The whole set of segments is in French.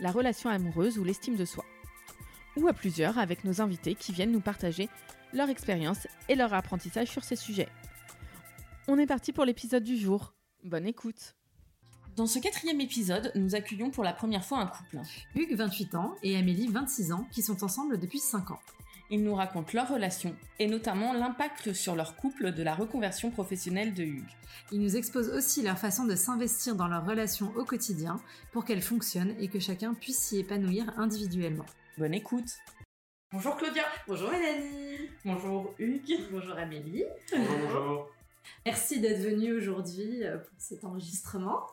la relation amoureuse ou l'estime de soi. Ou à plusieurs avec nos invités qui viennent nous partager leur expérience et leur apprentissage sur ces sujets. On est parti pour l'épisode du jour. Bonne écoute Dans ce quatrième épisode, nous accueillons pour la première fois un couple. Hugues, 28 ans, et Amélie, 26 ans, qui sont ensemble depuis 5 ans. Ils nous racontent leur relation et notamment l'impact sur leur couple de la reconversion professionnelle de Hugues. Ils nous exposent aussi leur façon de s'investir dans leur relation au quotidien pour qu'elle fonctionne et que chacun puisse s'y épanouir individuellement. Bonne écoute Bonjour Claudia Bonjour Mélanie Bonjour Hugues Bonjour Amélie Bonjour, bonjour. Merci d'être venu aujourd'hui euh, pour cet enregistrement.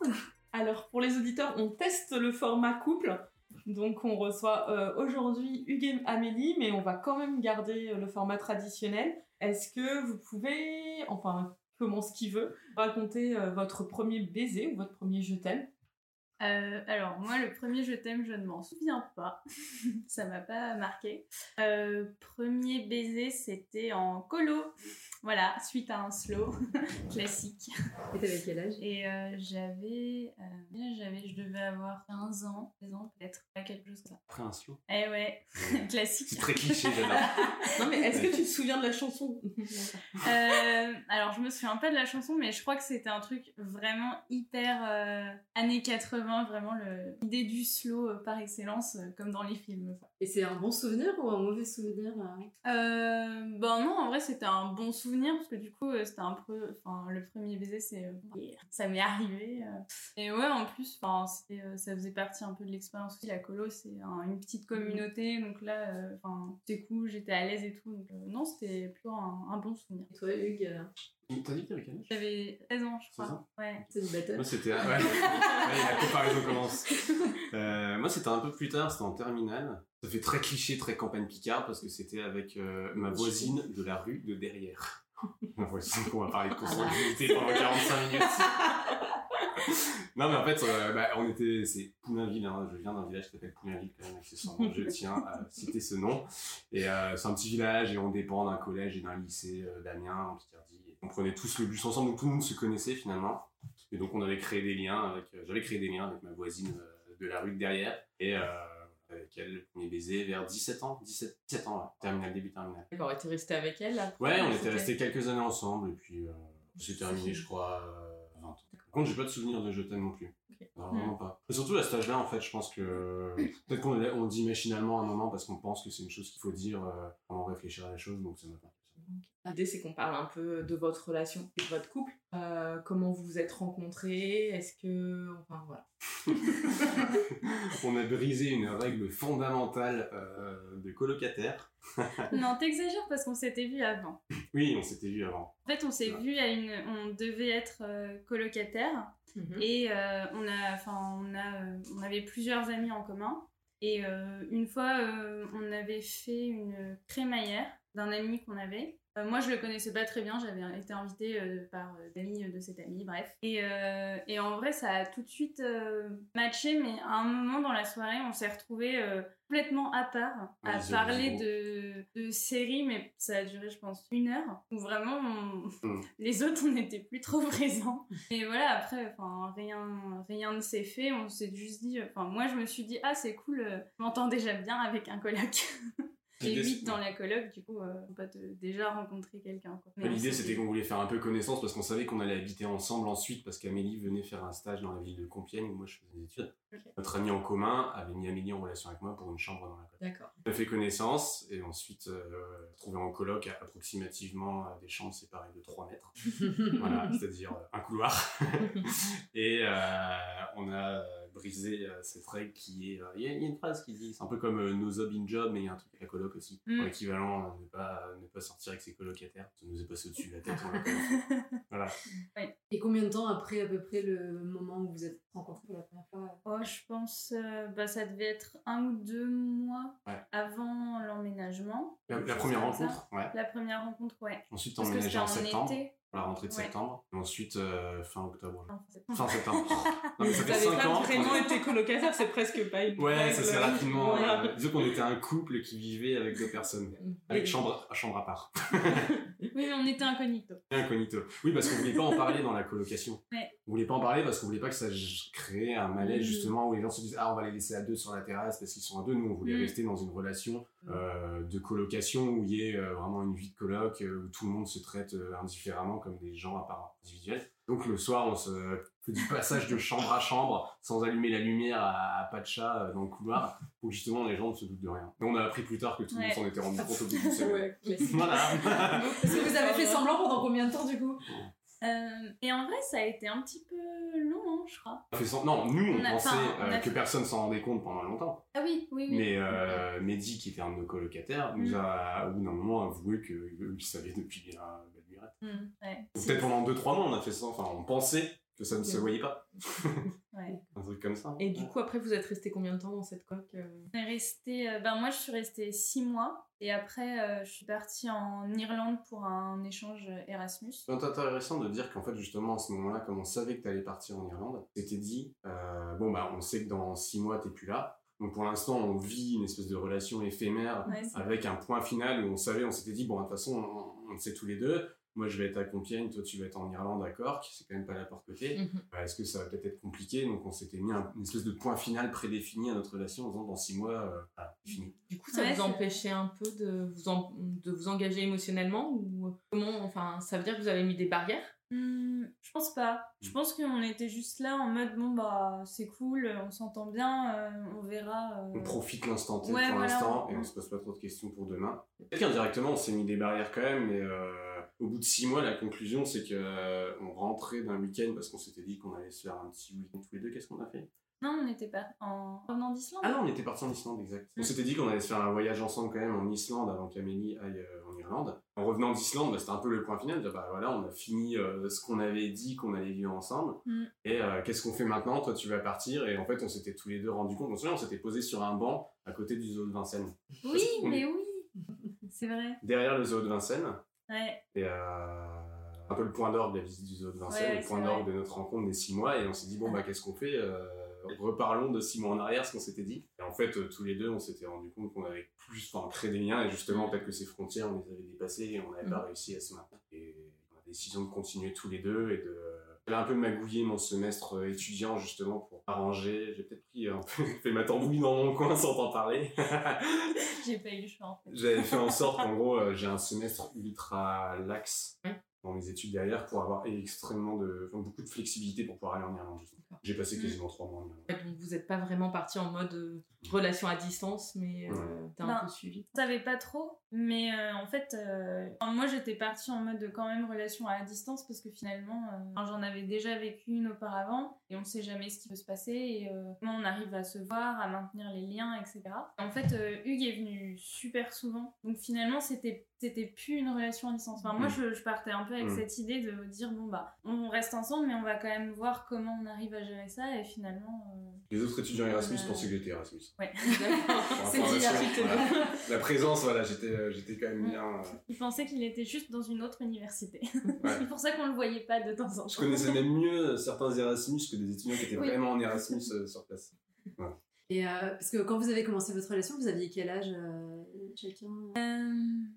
Alors, pour les auditeurs, on teste le format couple. Donc, on reçoit euh, aujourd'hui Hugues Amélie, mais on va quand même garder euh, le format traditionnel. Est-ce que vous pouvez, enfin, commence qui veut, raconter euh, votre premier baiser ou votre premier je t'aime? Alors moi le premier je t'aime je ne m'en souviens pas, ça m'a pas marqué. Premier baiser c'était en colo, voilà suite à un slow classique. Et t'avais quel âge? Et euh, j'avais, euh, j'avais, je devais avoir 15 ans, 16 ans peut-être, pas quelque chose comme ça. Après un slow. Eh ouais, classique. C'est très cliché, j'adore. Non, mais est-ce que tu te souviens de la chanson? Euh, alors je me souviens pas de la chanson, mais je crois que c'était un truc vraiment hyper euh, années 80, vraiment l'idée du slow euh, par excellence, euh, comme dans les films. Et c'est un bon souvenir ou un mauvais souvenir euh? Euh, ben non, en vrai c'était un bon souvenir parce que du coup euh, c'était un peu, enfin le premier baiser c'est, euh, ça m'est arrivé. Et ouais en plus, enfin c'était, ça faisait partie un peu de l'expérience aussi. La colo c'est un- une petite communauté, donc là, euh, enfin c'était cool, j'étais à l'aise et tout. Donc euh, non c'était plutôt un, un bon souvenir. Et toi Hugues, euh, T'as dit que t'avais quel âge? J'avais 16 ans je 16 crois. ans Ouais. célibataire Moi, c'était. Ouais. Ouais, la comparaison commence. Euh, moi, c'était un peu plus tard, c'était en terminale. Ça fait très cliché, très campagne Picard, parce que c'était avec euh, ma voisine de la rue de derrière. Ma voisine qu'on va parler de consanguinité pendant 45 minutes. non, mais en fait, euh, bah, on était. C'est Poulainville, hein. je viens d'un village qui s'appelle Poulainville, quand même, accessoirement. Je tiens à citer ce nom. Et euh, c'est un petit village et on dépend d'un collège et d'un lycée d'Amiens, en Picardie. On prenait tous le bus ensemble, donc tout le monde se connaissait finalement. Et donc on avait créé des liens avec, j'avais créé des liens avec ma voisine de la rue de derrière et euh, avec elle le premier baiser vers 17 ans, 17, 17 ans, là, terminal début terminal. D'accord, et t'es resté avec elle Ouais, on était restés quelques années ensemble et puis euh, c'est terminé, je crois, euh, 20 ans. Par contre, j'ai pas de souvenir de je t'aime non plus. Ok. Non, vraiment pas. Et surtout à cet âge-là, en fait, je pense que peut-être qu'on on dit machinalement à un moment parce qu'on pense que c'est une chose qu'il faut dire euh, avant de réfléchir à la chose, donc ça m'a pas. L'idée, c'est qu'on parle un peu de votre relation et de votre couple. Euh, comment vous vous êtes rencontrés? Est-ce que. Enfin, voilà. on a brisé une règle fondamentale euh, de colocataire. non, t'exagères parce qu'on s'était vu avant. Oui, on s'était vu avant. En fait, on s'est vu à une, on devait être euh, colocataire et euh, on a, enfin, on a, euh, on avait plusieurs amis en commun. Et euh, une fois, euh, on avait fait une crémaillère d'un ami qu'on avait. Euh, moi, je le connaissais pas très bien. J'avais été invitée euh, par euh, des amis de cet ami, bref. Et, euh, et en vrai, ça a tout de suite euh, matché. Mais à un moment dans la soirée, on s'est retrouvés euh, complètement à part, à Ouais, parler de, de séries, mais ça a duré, je pense, une heure. Où vraiment, on- Mm. les autres, on n'était plus trop présents. Et voilà, après, rien, rien ne s'est fait. On s'est juste dit, enfin, moi, je me suis dit, ah, c'est cool, euh, je m'entends déjà bien avec un coloc. 8 c'est- dans la coloc, du coup, euh, on peut te- déjà rencontrer quelqu'un. L'idée, c'était qu'on voulait faire un peu connaissance parce qu'on savait qu'on allait habiter ensemble ensuite parce qu'Amélie venait faire un stage dans la ville de Compiègne où moi je faisais des études. Notre ami en commun avait mis Amélie en relation avec moi pour une chambre dans la coloc. D'accord. On a fait connaissance et ensuite euh, trouvé en coloc à approximativement euh, des chambres séparées de 3 mètres. voilà, c'est-à-dire euh, un couloir. et euh, on a brisé euh, cette règle qui est... euh, Il y, a- il y a une phrase qui dit, c'est un peu comme euh, no job in job, mais il y a un truc avec la coloc aussi. Mm. En équivalent, euh, ne pas, ne pas sortir avec ses colocataires. Ça nous est passé au-dessus de la tête. voilà. Et combien de temps après à peu près le moment où vous êtes rencontrés pour la première fois Oh, je pense, euh, bah, ça devait être un ou deux mois Ouais. avant l'emménagement. La, première ça. rencontre, ouais. La première rencontre, ouais. Ensuite, on c'était en en septembre, été. La rentrée de Ouais. septembre. Et ensuite, euh, fin octobre. Fin septembre. Non, mais ça fait avez 5 pas ans. vraiment été colocataire, c'est presque pas une Ouais, ça c'est rapidement. Euh, disons qu'on était un couple qui vivait avec deux personnes. Avec Et- chambre, chambre à part. Oui, mais on était incognito. Incognito. Oui, parce qu'on voulait pas en parler dans la colocation. Ouais. On voulait pas en parler parce qu'on voulait pas que ça crée un malaise Mm. justement où les gens se disent ah on va les laisser à deux sur la terrasse parce qu'ils sont à deux. Nous on voulait Mm. rester dans une relation euh, de colocation où il y ait euh, vraiment une vie de coloc euh, où tout le monde se traite euh, indifféremment comme des gens à part individuels. Donc le soir on se fait du passage de chambre à chambre sans allumer la lumière à, à pas de chat euh, dans le couloir pour justement les gens ne se doutent de rien. Et on a appris plus tard que tout le monde s'en était rendu compte au bout d'une semaine. Voilà. Parce que vous avez fait semblant pendant combien de temps du coup? Euh, et en vrai, ça a été un petit peu long, hein, je crois. Non, nous, on, On a- pensait on euh, que personne s'en rendait compte pendant longtemps. Ah oui, oui, oui. Mais euh, Mehdi, qui était un de nos colocataires, nous Mm. a, au bout d'un moment, avoué qu'il savait depuis Hmm, ouais. Peut-être pendant 2-3 mois, on a fait ça. Enfin, on pensait que ça ne se voyait pas. Ouais. Un truc comme ça. Et du coup, après, vous êtes resté combien de temps dans cette coque euh? On est resté, euh, ben moi je suis restée six mois et après euh, je suis partie en Irlande pour un échange Erasmus. C'est intéressant de dire qu'en fait, justement, à ce moment-là, comme on savait que tu allais partir en Irlande, c'était dit, euh, bon, bah, on sait que dans 6 mois, t'es plus là. Donc pour l'instant, on vit une espèce de relation éphémère Ouais, avec un point final où on savait, on s'était dit, bon, de toute façon, on, on le sait tous les deux. Moi, je vais être à Compiègne, toi, tu vas être en Irlande à Cork, c'est quand même pas la porte côté. Mhm. Bah, Est-ce que ça va peut-être être compliqué? Donc on s'était mis un- une espèce de point final prédéfini à notre relation en disant, dans 6 mois, euh, voilà, fini. Du coup, ça Ouais, vous empêchait un peu de vous, en- de vous engager émotionnellement ou comment Enfin, ça veut dire que vous avez mis des barrières? Hmm, je pense pas. Je pense qu'on était juste là en mode bon bah c'est cool, on s'entend bien, euh, on verra. euh, On profite l'instant T Ouais, pour voilà. l'instant et on se pose pas trop de questions pour demain. Peut-être qu'indirectement on s'est mis des barrières quand même, mais euh, au bout de six mois, la conclusion c'est que euh, on rentrait d'un week-end parce qu'on s'était dit qu'on allait se faire un petit week-end tous les deux. Qu'est-ce qu'on a fait? Non, on n'était pas en revenant d'Islande. Ah non, on était parti en Islande, exact. On Mm. s'était dit qu'on allait se faire un voyage ensemble quand même en Islande avant qu'Amélie aille euh, en Irlande. En revenant d'Islande, bah, c'était un peu le point final. de Bah voilà, on a fini euh, ce qu'on avait dit qu'on allait vivre ensemble. Mm. Et qu'est-ce qu'on fait maintenant? Toi, tu vas partir. Et en fait, on s'était tous les deux rendu compte. On se on s'était posé sur un banc à côté du zoo de Vincennes. Oui, mais oui, c'est vrai. derrière le zoo de Vincennes. Ouais. Et euh, un peu le point d'orgue de la visite du zoo de Vincennes, le point d'orgue de notre rencontre des six mois. Et on s'est dit, bon, bah, qu'est-ce qu'on fait Euh, Reparlons de six mois en arrière, ce qu'on s'était dit. Et en fait, euh, tous les deux, on s'était rendu compte qu'on avait plus, enfin, créé des liens. Et justement, peut-être que ces frontières, on les avait dépassées et on n'avait pas réussi à se maintenir. Et on a décision de continuer tous les deux et de. J'ai un peu magouillé mon semestre euh, étudiant justement pour arranger. J'ai peut-être pris un peu, fait ma tambouille dans mon coin sans t'en parler. J'ai pas eu le choix en fait. J'avais fait en sorte qu'en gros, euh, j'ai un semestre ultra lax Ouais. Dans mes études derrière pour avoir extrêmement de, enfin, beaucoup de flexibilité pour pouvoir aller en Irlande. J'ai passé Mm. quasiment trois mois en Irlande. Ouais, Donc vous n'êtes pas vraiment parti en mode euh, relation à distance, mais euh, t'as un Ben, peu suivi. Je savais pas trop, mais euh, en fait, euh, moi j'étais partie en mode de quand même relation à distance parce que finalement, euh, j'en avais déjà vécu une auparavant et on sait jamais ce qui peut se passer et euh, comment on arrive à se voir, à maintenir les liens, etc. Et en fait, euh, Hugues est venu super souvent, donc finalement, c'était c'était plus une relation à distance. Enfin, moi, Mm. je, je partais un peu avec Mm. cette idée de dire bon bah, on reste ensemble, mais on va quand même voir comment on arrive à gérer ça et finalement. euh, Les autres étudiants Erasmus Euh, pensaient que j'étais Erasmus. Ouais. C'est voilà. La présence, voilà, j'étais, euh, j'étais quand même Mm. bien. euh, Il pensait qu'il était juste dans une autre université. Ouais. C'est pour ça qu'on le voyait pas de temps en temps. Je connaissais même mieux certains Erasmus que des étudiants qui étaient Oui. vraiment en Erasmus euh, sur place. Et euh, parce que quand vous avez commencé votre relation, vous aviez quel âge euh, chacun? Euh,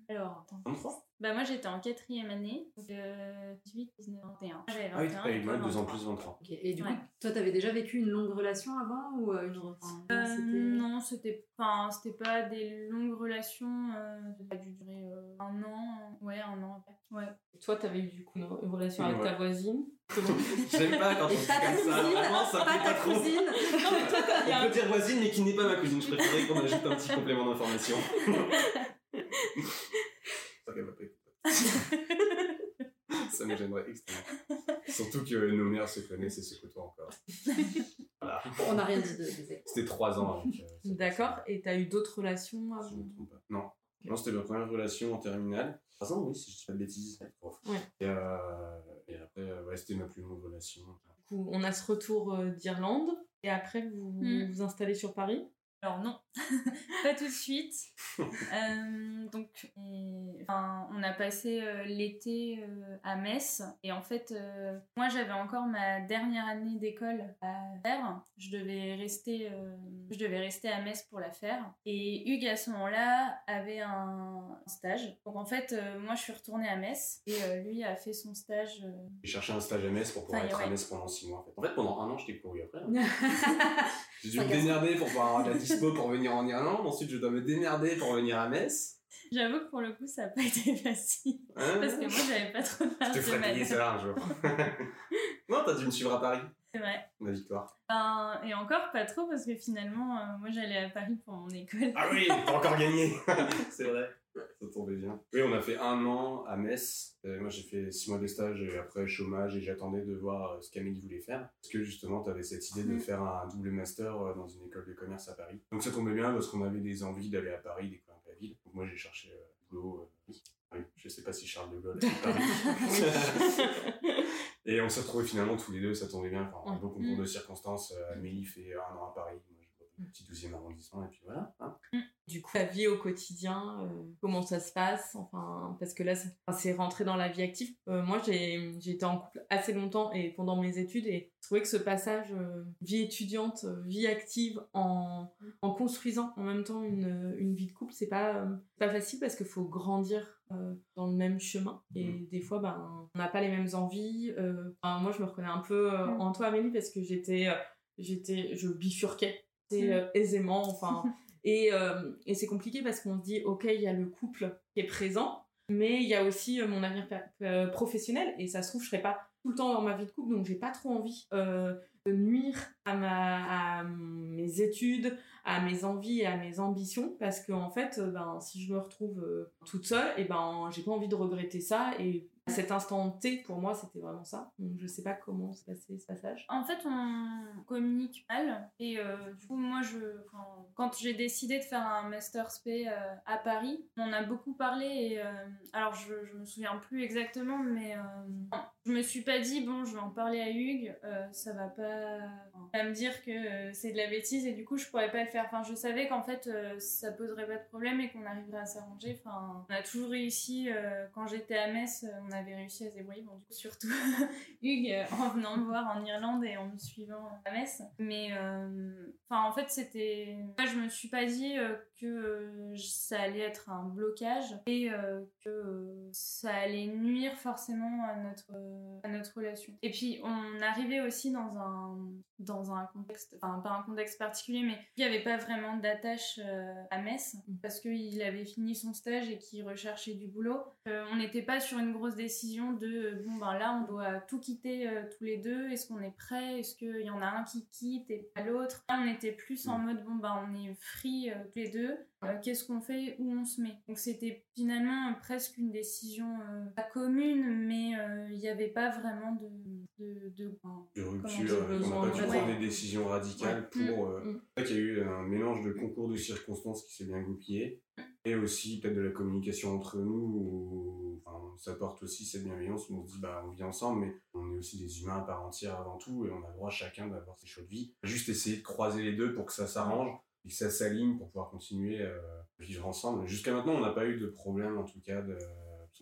alors, attends. 23 Bah, moi j'étais en quatrième année, donc euh, 18, 19, 21. J'avais 21. Ah oui, t'as eu moi deux ans 23. plus 23. Ok. Et du coup, toi, t'avais déjà vécu une longue relation avant ou euh, une enfin, Euh, c'était- non, c'était enfin, c'était pas des longues relations, euh, ça a dû durer euh, un an, ouais, un an après. Ouais. Toi, t'avais eu du coup une, relation avec Ouais. ta voisine? J'aime pas quand on pas ta comme ça, cousine, vraiment, ça pas plaît ta pas trop. cousine. On peut dire voisine, mais qui n'est pas ma cousine. Je préférais qu'on ajoute un petit complément d'information. Ça, qu'elle va pas écouter. Ça me gênerait extrêmement. Surtout que nos mères se connaissent et se côtoient encore. Voilà. On n'a rien dit de C'était trois ans avec. euh, D'accord. Et t'as eu d'autres relations je avant ne me trompe pas. Non. Non, c'était ma première relation en terminale. Trois ans, oui, si je dis pas de bêtises. Prof. Ouais. Et, euh, et après, euh, ouais, c'était ma plus longue relation. Du coup, on a ce retour euh, d'Irlande. Et après, vous Mm. vous installez sur Paris? Alors non, pas tout de suite. Euh, donc, et- enfin, on a passé euh, l'été euh, à Metz et en fait, moi j'avais encore ma dernière année d'école à faire. Je devais rester, je devais rester à Metz pour la faire. Et Hugues à ce moment-là avait un stage. Donc en fait, moi je suis retournée à Metz et lui a fait son stage. J'ai cherché un stage à Metz pour pouvoir être à. Metz pendant 6 mois. En fait, en fait pendant un an, je t'ai couru après. hein. J'ai dû me démerder pour pouvoir avoir de la dispo pour venir en Irlande. Ensuite, je dois me démerder pour venir à Metz. J'avoue que pour le coup, ça n'a pas été facile Hein parce que moi j'avais pas trop de je te ferai payer ça un jour. non, t'as dû me suivre à Paris. C'est vrai. Ma victoire. Ben, et encore pas trop parce que finalement, euh, moi j'allais à Paris pour mon école. Ah oui, t'as encore gagné. C'est vrai. Ça tombait bien. Oui, on a fait un an à Metz. Euh, moi, j'ai fait six mois de stage et après chômage et j'attendais de voir euh, ce qu'Amélie voulait faire. Parce que justement, tu avais cette idée de Mm. faire un double master euh, dans une école de commerce à Paris. Donc ça tombait bien parce qu'on avait des envies d'aller à Paris, découvrir la ville. Donc moi, j'ai cherché euh, boulot. euh, oui. Oui, je sais pas si Charles de Gaulle est Paris. et on s'est retrouvés finalement tous les deux, ça tombait bien. Enfin, un beau concours Mm. de circonstances. Euh, Amélie fait un an à Paris, petit 12e arrondissement et puis voilà. hein. Du coup, la vie au quotidien, euh, comment ça se passe Enfin, parce que là, c'est enfin, c'est rentré dans la vie active. Euh, moi, j'ai été en couple assez longtemps et pendant mes études, et je trouvais que ce passage euh, vie étudiante, vie active, en, en construisant en même temps une, une vie de couple, c'est pas euh, pas facile parce qu'il faut grandir euh, dans le même chemin. Et des fois, ben, on n'a pas les mêmes envies. euh, enfin, moi, je me reconnais un peu euh, Mm. en toi, Amélie, parce que j'étais, euh, j'étais, je bifurquais c'est, Mm. euh, aisément. Enfin. Et, euh, et c'est compliqué parce qu'on se dit, ok, il y a le couple qui est présent, mais il y a aussi euh, mon avenir professionnel. Et ça se trouve, je serai pas tout le temps dans ma vie de couple, donc j'ai pas trop envie euh, de nuire à, ma, à mes études, à mes envies et à mes ambitions, parce que en fait, ben, si je me retrouve euh, toute seule, et ben, j'ai pas envie de regretter ça. Et cet instant T, pour moi, c'était vraiment ça. Donc je sais pas comment s'est passé ce passage. En fait, on communique mal. Et euh, du coup, moi, je, quand j'ai décidé de faire un Master SP euh, à Paris, on a beaucoup parlé. Et, euh, alors, je, je me souviens plus exactement, mais je me suis pas dit, bon, je vais en parler à Hugues, euh, ça va pas, va me dire que euh, c'est de la bêtise et du coup, je pourrais pas le faire. Enfin, je savais qu'en fait, euh, ça poserait pas de problème et qu'on arriverait à s'arranger. Enfin, on a toujours réussi. quand j'étais à Metz, on avait réussi à se débrouiller. Bon, du coup, surtout Hugues en venant me voir en Irlande et en me suivant à Metz. Mais enfin, en fait, c'était. Je me suis pas dit que euh, ça allait être un blocage et euh, que euh, ça allait nuire forcément à notre, à notre relation. Et puis, on arrivait aussi dans un, dans un contexte, enfin, pas un contexte particulier, mais il n'y avait pas vraiment d'attache à Metz parce qu'il avait fini son stage et qu'il recherchait du boulot. On n'était pas sur une grosse décision de bon, ben là, on doit tout quitter tous les deux. Est-ce qu'on est prêt? Est-ce qu'il y en a un qui quitte et pas l'autre? Là, on était plus en mode bon, ben on est free tous les deux. Euh, Qu'est-ce qu'on fait Où on se met Donc, c'était finalement euh, presque une décision euh, pas commune, mais euh, il n'y avait pas vraiment de. de, de- enfin, de Comment rupture, dire, on n'a pas dû prendre des décisions radicales Ouais. pour... euh, Mm. Qu'il y a eu un mélange de concours de circonstances qui s'est bien goupillé, et aussi peut-être de la communication entre nous, où enfin, ça porte aussi cette bienveillance, où on se dit, bah, on vit ensemble, mais on est aussi des humains à part entière avant tout, et on a le droit chacun d'avoir ses choix de vie. Juste essayer de croiser les deux pour que ça s'arrange, et que ça s'aligne pour pouvoir continuer euh, à vivre ensemble. Jusqu'à maintenant, on n'a pas eu de problème, en tout cas, de...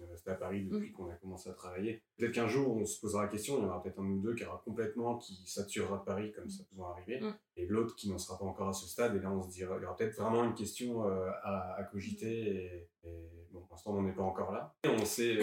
On est resté à Paris depuis qu'on a commencé à travailler. Peut-être qu'un jour, on se posera la question, il y en aura peut-être un ou deux qui aura complètement, qui saturera Paris comme ça peut arriver Mm. et l'autre qui n'en sera pas encore à ce stade. Et là, on se dira, il y aura peut-être vraiment une question euh, à, à cogiter. Et, bon, pour l'instant, on n'est pas encore là. Et on sait,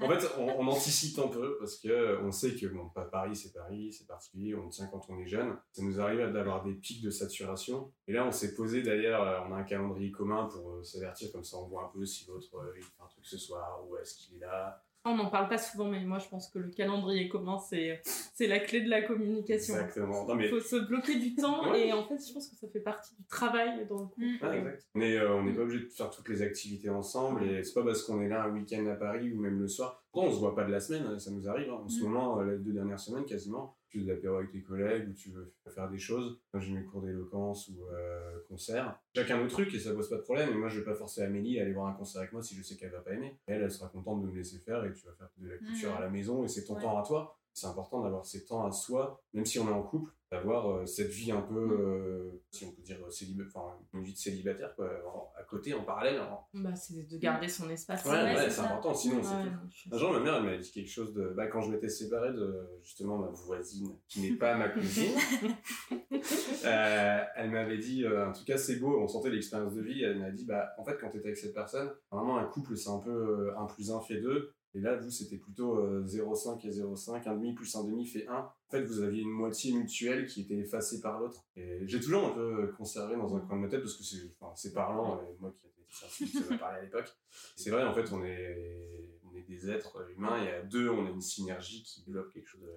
en fait, on, anticipe un peu parce que euh, on sait que bon, Paris, c'est Paris, c'est particulier. On tient quand on est jeune. Ça nous arrive d'avoir des pics de saturation. Et là, on s'est posé d'ailleurs, euh, on a un calendrier commun pour euh, s'avertir comme ça, on voit un peu si l'autre euh, fait un truc ce soir ou est-ce qu'il est là. On n'en parle pas souvent, mais moi je pense que le calendrier commun, c'est c'est la clé de la communication. Exactement. Non, mais Il faut se bloquer du temps Ouais. et en fait, je pense que ça fait partie du travail dans le couple. Mm. Exact. Est, euh, on n'est pas obligé de faire toutes les activités ensemble et c'est pas parce qu'on est là un week-end à Paris ou même le soir. Pourtant, on se voit pas de la semaine, ça nous arrive. hein. En ce Mm. moment, euh, les deux dernières semaines quasiment, tu veux de l'apéro avec tes collègues ou tu veux faire des choses. Moi, j'ai mes cours d'éloquence ou euh, concerts. Chacun nos trucs et ça pose pas de problème. Et moi, je vais pas forcer Amélie à aller voir un concert avec moi si je sais qu'elle va pas aimer. Elle, elle sera contente de me laisser faire et tu vas faire de la couture Mm. à la maison et c'est ton Ouais. temps à toi. C'est important d'avoir ces temps à soi, même si on est en couple, d'avoir euh, cette vie un peu, Mm. euh, si on peut dire, célibataire, enfin, une vie de célibataire, quoi, en- à côté, en parallèle. en- Bah, c'est de garder son espace. Ouais, ouais, ouais, c'est c'est important, sinon Ouais, c'est suis- Un jour, ma mère, elle m'avait dit quelque chose de. Bah, quand je m'étais séparé de justement ma voisine, qui n'est pas ma cousine, euh, elle m'avait dit euh, un truc assez beau, on sentait l'expérience de vie. Elle m'a dit bah, en fait, quand tu étais avec cette personne, vraiment, un couple, c'est un peu euh, 1 plus 1 fait 2. Et là, vous, c'était plutôt euh, 0,5 et 0,5, 1,5 plus 1,5 fait 1. En fait, vous aviez une moitié mutuelle qui était effacée par l'autre. Et j'ai toujours un peu conservé dans un coin de ma tête parce que c'est enfin, c'est parlant, et moi qui étais scientifique, ça m'a parlé à l'époque. C'est vrai, en fait, on est, on est des êtres humains et à deux, on a une synergie qui développe quelque chose de.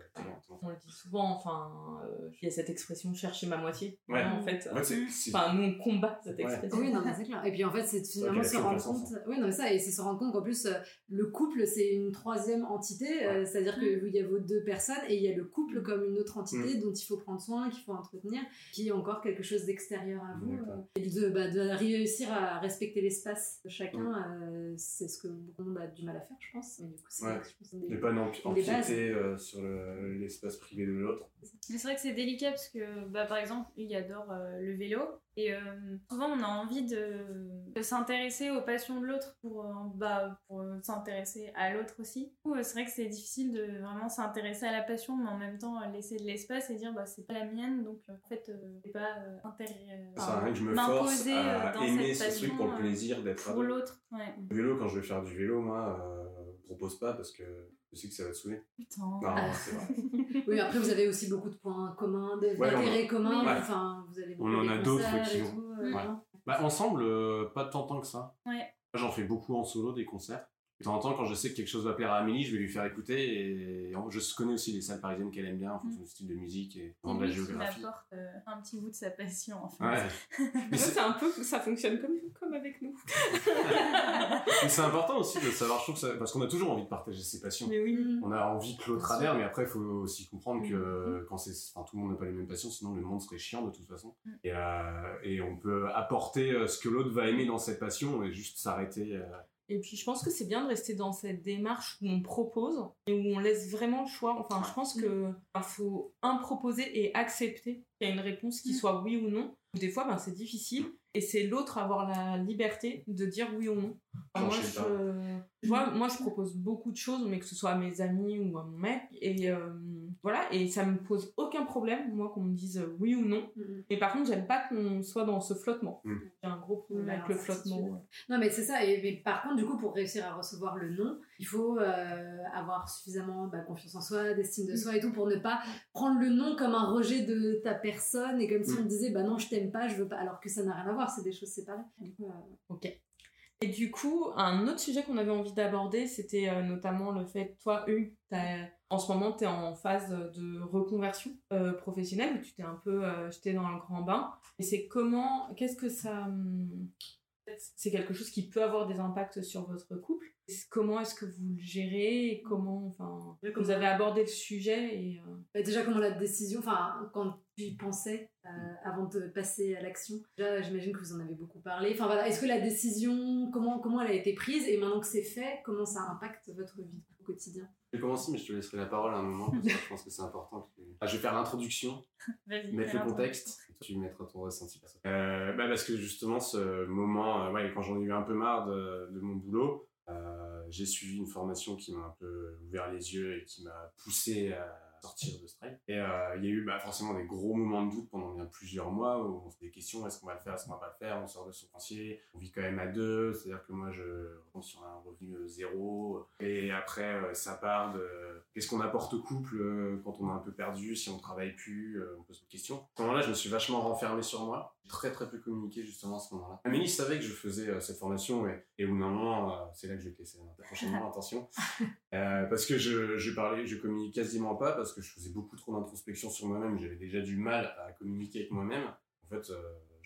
On le dit souvent, enfin, euh, il y a cette expression chercher ma moitié. Ouais. En fait, En enfin, nous on combat cette Ouais. expression. Oui, non, mais c'est clair. Et puis en fait, c'est finalement se rendre compte. Oui, non, mais ça, et c'est se rendre compte qu'en plus, euh, le couple, c'est une troisième entité. euh. C'est-à-dire qu'il y a vos deux personnes et il y a le couple comme une autre entité Mm. dont il faut prendre soin, qu'il faut entretenir, qui est encore quelque chose d'extérieur à vous. Euh, et de, bah, de réussir à respecter l'espace de chacun, euh, c'est ce que beaucoup de monde a du mal à faire, je pense. Mais du coup, c'est Ouais. des- pas non- empiéter euh, sur le- l'espace privé de l'autre. Mais c'est vrai que c'est délicat parce que, bah, par exemple, lui, il adore euh, le vélo. Et euh, souvent, on a envie de, de s'intéresser aux passions de l'autre pour, euh, bah, pour s'intéresser à l'autre aussi. C'est vrai que c'est difficile de vraiment s'intéresser à la passion, mais en même temps laisser de l'espace et dire bah, c'est pas la mienne, donc en fait, euh, c'est pas euh, intérêt- Ça sert à rien que je me m'imposer, force à dans aimer cette ce truc passion, pour le plaisir d'être à pour l'autre. Ouais. Le vélo, quand je vais faire du vélo, moi, euh, propose pas parce que je sais que ça va te saouler. Putain. Non, c'est vrai. Oui, après, vous avez aussi beaucoup de points communs, Ouais, d'intérêts communs. Ouais. Enfin, vous avez On en a d'autres qui ont- tout, euh, Ouais. Bah, ensemble, euh, pas tant tant que ça. J'en fais beaucoup en solo, des concerts. De temps en temps, quand je sais que quelque chose va plaire à Amélie, je vais lui faire écouter. Et je connais aussi les salles parisiennes qu'elle aime bien en fonction du style de musique et de la géographie. m'apporte euh, un petit bout de sa passion en fait. Ouais. Mais ça, c'est un peu, ça fonctionne comme, comme avec nous. Mais c'est important aussi de savoir, je trouve, que ça- parce qu'on a toujours envie de partager ses passions. Mais oui. Mm. On a envie que l'autre adhère, mais après, il faut aussi comprendre que Mhm. quand c'est, enfin, tout le monde n'a pas les mêmes passions, sinon le monde serait chiant de toute façon. Mm. Et, euh, et on peut apporter euh, ce que l'autre va aimer dans cette passion et juste s'arrêter. euh, Et puis je pense que c'est bien de rester dans cette démarche où on propose et où on laisse vraiment le choix. Enfin, je pense que il faut un proposer et accepter qu'il y a une réponse qui Mm. soit oui ou non. Des fois, ben, c'est difficile et c'est l'autre avoir la liberté de dire oui ou non. Enfin, moi, je, tu vois, moi, je propose beaucoup de choses, mais que ce soit à mes amis ou à mon mec. Et euh, voilà, et ça me pose aucun problème, moi, qu'on me dise oui ou non. Mm. Mais par contre, j'aime pas qu'on soit dans ce flottement. Mm. J'ai un gros problème avec le flottement. Non, mais c'est ça. Et, mais par contre, du coup, pour réussir à recevoir le non, il faut euh, avoir suffisamment bah, confiance en soi, d'estime de soi et tout, pour ne pas prendre le non comme un rejet de ta personne et comme si Mm. on disait, bah non, je t'aime pas, je veux pas, alors que ça n'a rien à voir, c'est des choses séparées. Du coup, euh, Ok. Et du coup, un autre sujet qu'on avait envie d'aborder, c'était euh, notamment le fait, toi, Hugues, t'as- en ce moment, tu es en phase de reconversion euh, professionnelle, tu t'es un peu euh, jeté dans le grand bain. Et c'est comment, qu'est-ce que ça... hum, C'est quelque chose qui peut avoir des impacts sur votre couple? Comment est-ce que vous le gérez? Et comment, enfin, Ouais, vous comment- avez abordé le sujet et... euh, déjà, comment la décision, enfin, quand tu y pensais euh, avant de passer à l'action, déjà, j'imagine que vous en avez beaucoup parlé. Enfin, voilà, est-ce que la décision, comment, comment elle a été prise? Et maintenant que c'est fait, comment ça impacte votre vie au quotidien? Je vais commencer, mais je te laisserai la parole à un moment parce que je pense que c'est important. que Ah, je vais faire l'introduction, mettre le contexte. Tu mettras ton ressenti personnel. Euh, bah parce que justement, ce moment, euh, ouais, quand j'en ai eu un peu marre de, de mon boulot, euh, j'ai suivi une formation qui m'a un peu ouvert les yeux et qui m'a poussé à sortir de trail. Et euh, il y a eu bah, forcément des gros moments de doute pendant bien plusieurs mois où on se des questions est-ce qu'on va le faire, est-ce qu'on va pas le faire? On sort de son pensier, on vit quand même à deux, c'est-à-dire que moi je rentre sur un revenu euh, zéro. Et après, euh, ça part de qu'est-ce qu'on apporte au couple quand on est un peu perdu, si on travaille plus, on pose des questions. À ce moment-là, je me suis vachement renfermé sur moi. Très très peu communiqué justement à ce moment-là. Amélie savait que je faisais euh, cette formation et, et au bout d'un moment, euh, c'est là que je vais te laisser hein, prochainement, attention. Euh, parce que je, je parlais, je communique quasiment pas parce que je faisais beaucoup trop d'introspection sur moi-même. J'avais déjà du mal à communiquer avec moi-même. En fait, euh,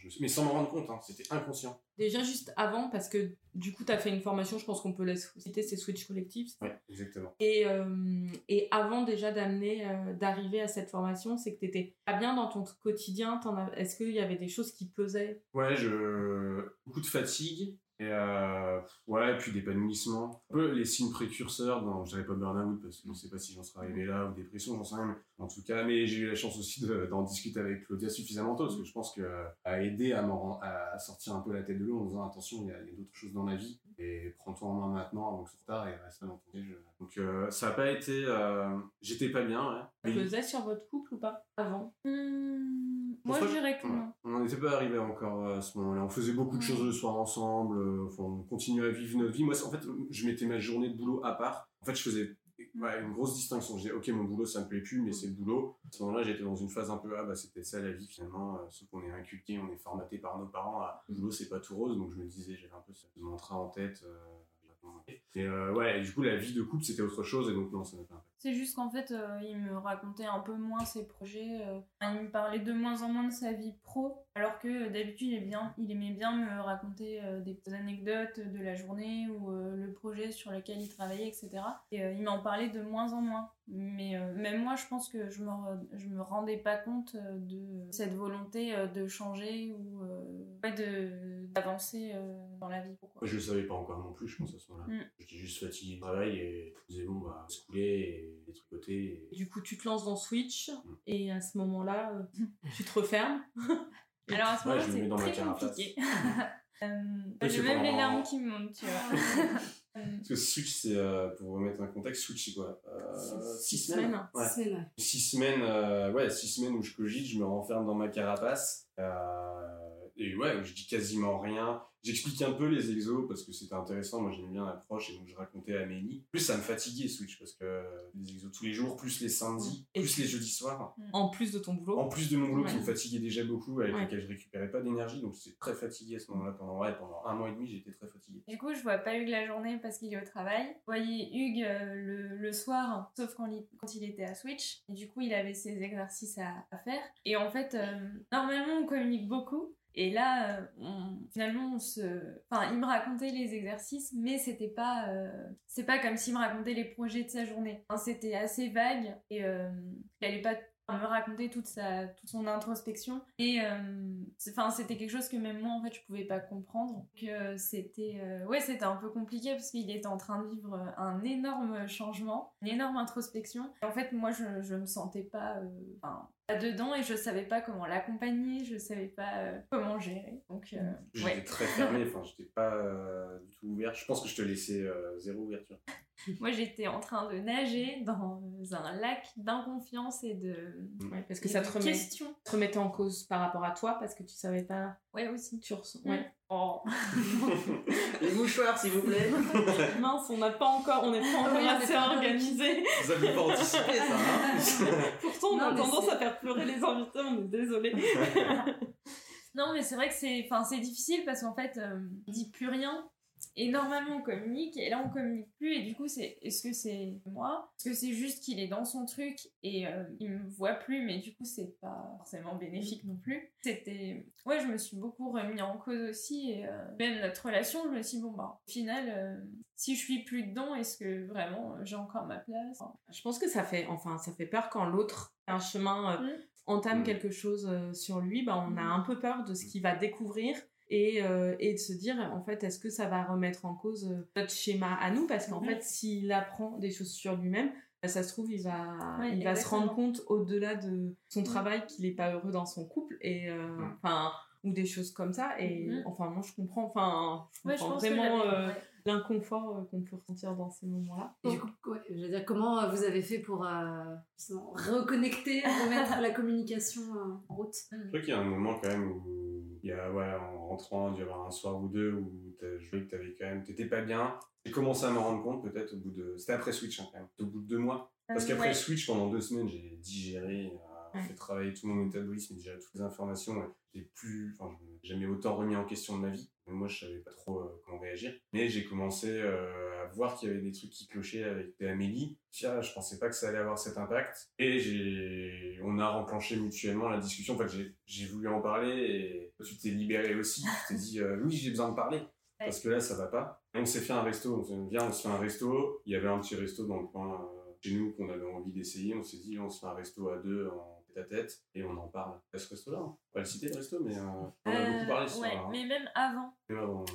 je mais sans m'en rendre compte, hein, c'était inconscient. Déjà juste avant, parce que du coup, tu as fait une formation, je pense qu'on peut la citer, c'est Switch Collective. Ouais, exactement. Et, euh, et avant déjà d'amener, euh, d'arriver à cette formation, c'est que tu étais pas bien dans ton quotidien. Est-ce qu'il y avait des choses qui pesaient? Ouais, je... beaucoup de fatigue, Et euh, ouais, puis d'épanouissement. Un peu les signes précurseurs, dans, je dirais pas burn-out parce que je ne sais pas si j'en serais arrivé là, ou dépression, j'en sais rien. Mais en tout cas, mais j'ai eu la chance aussi d'en discuter avec Claudia suffisamment tôt parce que je pense qu'à aider à, à, sortir un peu la tête de l'eau en disant attention, il y a, d'autres choses dans la vie et prends-toi en main maintenant avant que ce soit tard et reste pas dans ton piège. Donc euh, ça n'a pas été. Euh, j'étais pas bien, ouais. Êtes sur votre couple ou pas avant? Hmm, Moi je dirais que non. On n'était pas arrivé encore à ce moment-là. On faisait beaucoup de choses le soir ensemble, euh, on continuait à vivre notre vie. Moi, en fait, je mettais ma journée de boulot à part. En fait, je faisais une grosse distinction. Je disais, ok, mon boulot, ça me plaît plus, mais c'est le boulot. À ce moment-là, j'étais dans une phase un peu, ah bah c'était ça la vie finalement. sauf qu'on est inculqué, on est formaté par nos parents. le boulot, c'est pas tout rose. Donc je me disais, j'avais un peu ce mantra en tête. Et euh, ouais, du coup, la vie de couple, c'était autre chose, et donc non, ça n'a pas C'est juste qu'en fait, euh, il me racontait un peu moins ses projets. Euh. il me parlait de moins en moins de sa vie pro, alors que d'habitude, il, il aimait bien me raconter des anecdotes de la journée ou le projet sur lequel il travaillait, etc. Et il m'en parlait de moins en moins. Mais même moi, je pense que je me, je me rendais pas compte de cette volonté de changer ou d'avancer dans la vie. Pourquoi? Je le savais pas encore non plus, je pense, à ce moment-là. Mm. J'étais juste fatigué du travail et je me disais, bon, bah, se couler et trucs côté. Du coup, tu te lances dans Switch mm. et à ce moment-là, euh, tu te refermes. Alors à ce moment-là, c'est très compliqué. euh, J'ai même les larmes qui montent, tu vois. Parce que Switch, c'est, euh, pour remettre un contexte, Switch, c'est quoi? Euh, Six semaines. Ouais. Six semaines, six semaines, euh, ouais, six semaines où je cogite, je me renferme dans ma carapace. Et ouais, je dis quasiment rien. J'explique un peu les exos parce que c'était intéressant. Moi, j'aimais bien l'approche et donc je racontais à Amélie. Plus, ça me fatiguait Switch parce que les exos tous les jours, plus les samedis, et plus les jeudis soirs. Mm. En plus de ton boulot. En plus de mon boulot qui me fatiguait déjà beaucoup, avec lequel je récupérais pas d'énergie. Donc, j'étais très fatigué à ce moment-là. Pendant, ouais, pendant un mois et demi, j'étais très fatigué. Du coup, je vois pas Hugues la journée parce qu'il est au travail. Vous voyez Hugues euh, le, le, soir, sauf quand il, quand il était à Switch. Et du coup, il avait ses exercices à, à faire. Et en fait, euh, normalement, on communique beaucoup. Et là, euh, finalement, on se... enfin, il me racontait les exercices, mais c'était pas, euh, c'est pas comme s'il me racontait les projets de sa journée. c'était assez vague et euh, il allait pas me raconter toute sa, toute son introspection. Et enfin, c'était quelque chose que même moi, en fait, je pouvais pas comprendre. Que c'était, ouais, c'était un peu compliqué parce qu'il était en train de vivre un énorme changement, une énorme introspection. Et en fait, moi, je, je me sentais pas, dedans et je savais pas comment l'accompagner, je savais pas euh, comment gérer. Donc, euh, j'étais très fermé, enfin, j'étais pas euh, du tout ouvert. Je pense que je te laissais zéro ouverture. Moi, j'étais en train de nager dans un lac d'inconfiance et de. Ouais, parce que ça te, remet, te remettait en cause par rapport à toi parce que tu savais pas. Ouais, aussi. Tu ressens. Ouais. Oh. Les mouchoirs, s'il vous plaît. Mince, on n'a pas encore, on n'est pas encore assez organisé. Vous n'avez pas anticipé ça. Hein Pourtant, on a tendance à faire pleurer les invités, on est désolé. non, mais c'est vrai que c'est, enfin, c'est difficile parce qu'en fait, euh, on dit plus rien et normalement, on communique, et là, on communique plus, et du coup, c'est est-ce que c'est moi? Est-ce que c'est juste qu'il est dans son truc et euh, il me voit plus, mais du coup, c'est pas forcément bénéfique non plus? C'était. Ouais, je me suis beaucoup remis en cause aussi, et euh, même notre relation, je me suis dit, bon, bah, au final, euh, si je suis plus dedans, est-ce que vraiment j'ai encore ma place? Je pense que ça fait, enfin, ça fait peur quand l'autre un chemin. Mmh. entame mmh. quelque chose sur lui, bah, on a mmh. un peu peur de ce qu'il va découvrir et, euh, et de se dire en fait est-ce que ça va remettre en cause euh, notre schéma à nous? Parce qu'en fait s'il apprend des choses sur lui-même bah, ça se trouve il va il va se rendre compte au-delà de son travail qu'il n'est pas heureux dans son couple et euh, enfin ou des choses comme ça. Et mm-hmm. enfin moi je comprends enfin vraiment l'inconfort qu'on peut ressentir dans ces moments-là. Et du coup, je veux dire, comment vous avez fait pour reconnecter, remettre la communication en route? Je crois qu'il y a un moment quand même où il y a, ouais, en rentrant, il y avoir un soir ou deux où tu joué que t'avais quand même, t'étais pas bien. J'ai commencé à me rendre compte peut-être au bout de, c'était après Switch hein, quand même, au bout de deux mois. Parce euh, qu'après Switch, pendant deux semaines, j'ai digéré, euh, fait travailler tout mon métabolisme, digéré toutes les informations. J'ai plus, enfin, jamais autant remis en question de ma vie. Moi, je savais pas trop euh, comment réagir. Mais j'ai commencé à voir qu'il y avait des trucs qui clochaient avec Amélie. Tiens, je pensais pas que ça allait avoir cet impact. Et j'ai, on a renclenché mutuellement la discussion. En fait, j'ai voulu en parler et tu t'es libéré aussi. Tu t'es dit, oui, j'ai besoin de parler parce que là ça va pas. on s'est fait un resto, on s'est dit viens on se fait un resto. Il y avait un petit resto dans le coin euh, chez nous qu'on avait envie d'essayer. On s'est dit on se fait un resto à deux en tête tête et on en parle. À ce resto-là, hein. on va le citer le resto, mais euh, on a beaucoup parlé sur ouais, hein. mais même avant.